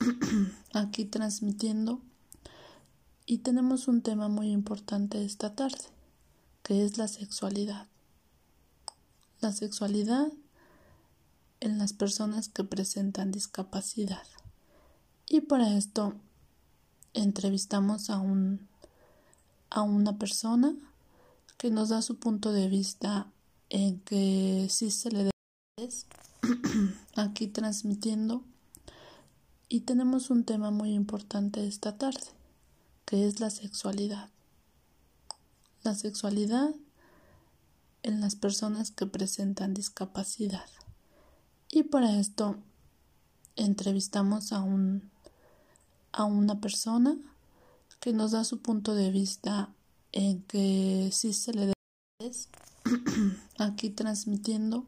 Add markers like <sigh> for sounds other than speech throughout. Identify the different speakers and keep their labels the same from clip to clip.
Speaker 1: <clears throat> aquí transmitiendo y tenemos un tema muy importante esta tarde, que es la sexualidad. La sexualidad en las personas que presentan discapacidad. Y para esto entrevistamos a un a una persona que nos da su punto de vista en que sí se le debe <clears throat> aquí transmitiendo y tenemos un tema muy importante esta tarde, que es la sexualidad. La sexualidad en las personas que presentan discapacidad. Y para esto entrevistamos a un a una persona que nos da su punto de vista en que sí se le debe <clears throat> aquí transmitiendo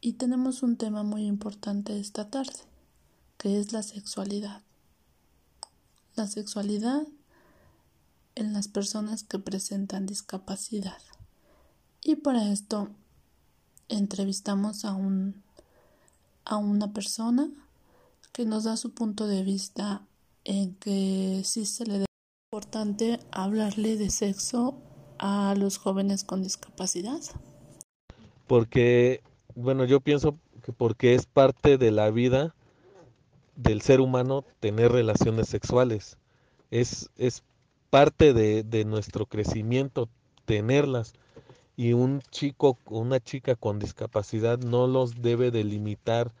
Speaker 1: y tenemos un tema muy importante esta tarde, que es la sexualidad. La sexualidad en las personas que presentan discapacidad. Y para esto entrevistamos a un a una persona que nos da su punto de vista en que sí se le debe importante hablarle de sexo a los jóvenes con discapacidad.
Speaker 2: Porque bueno, yo pienso que porque es parte de la vida del ser humano tener relaciones sexuales. Es, es parte de, de nuestro crecimiento tenerlas. Y un chico o una chica con discapacidad no los debe delimitar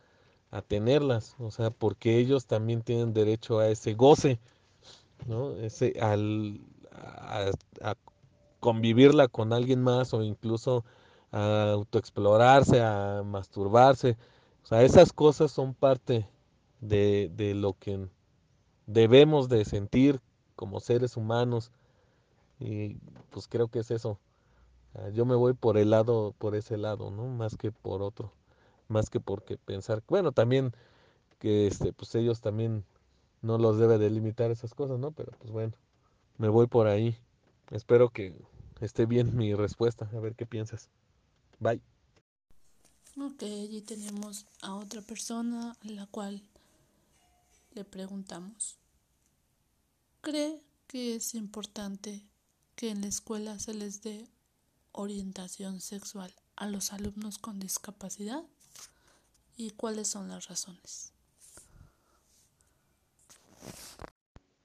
Speaker 2: a tenerlas, o sea, porque ellos también tienen derecho a ese goce, ¿no? Ese, al, a, a convivirla con alguien más o incluso a autoexplorarse, a masturbarse. O sea, esas cosas son parte de, de lo que debemos de sentir como seres humanos. Y pues creo que es eso. Yo me voy por el lado, por ese lado, ¿no? Más que por otro. Más que porque pensar, bueno, también que este, pues ellos también no los debe delimitar esas cosas, ¿no? Pero pues bueno, me voy por ahí. Espero que esté bien mi respuesta, a ver qué piensas. Bye.
Speaker 1: Ok, allí tenemos a otra persona la cual le preguntamos. ¿Cree que es importante que en la escuela se les dé orientación sexual a los alumnos con discapacidad? ¿Y cuáles son las razones?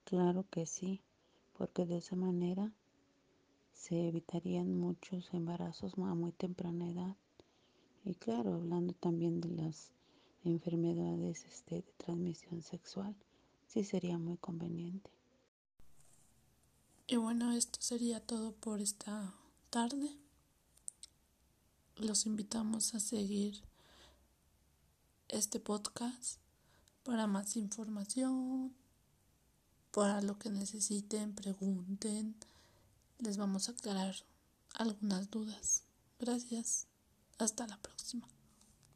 Speaker 3: Claro que sí, porque de esa manera se evitarían muchos embarazos a muy temprana edad. Y claro, hablando también de las enfermedades este, de transmisión sexual, sí sería muy conveniente.
Speaker 1: Y bueno, esto sería todo por esta tarde. Los invitamos a seguir este podcast para más información, para lo que necesiten, pregunten les vamos a aclarar algunas dudas. Gracias. Hasta la próxima.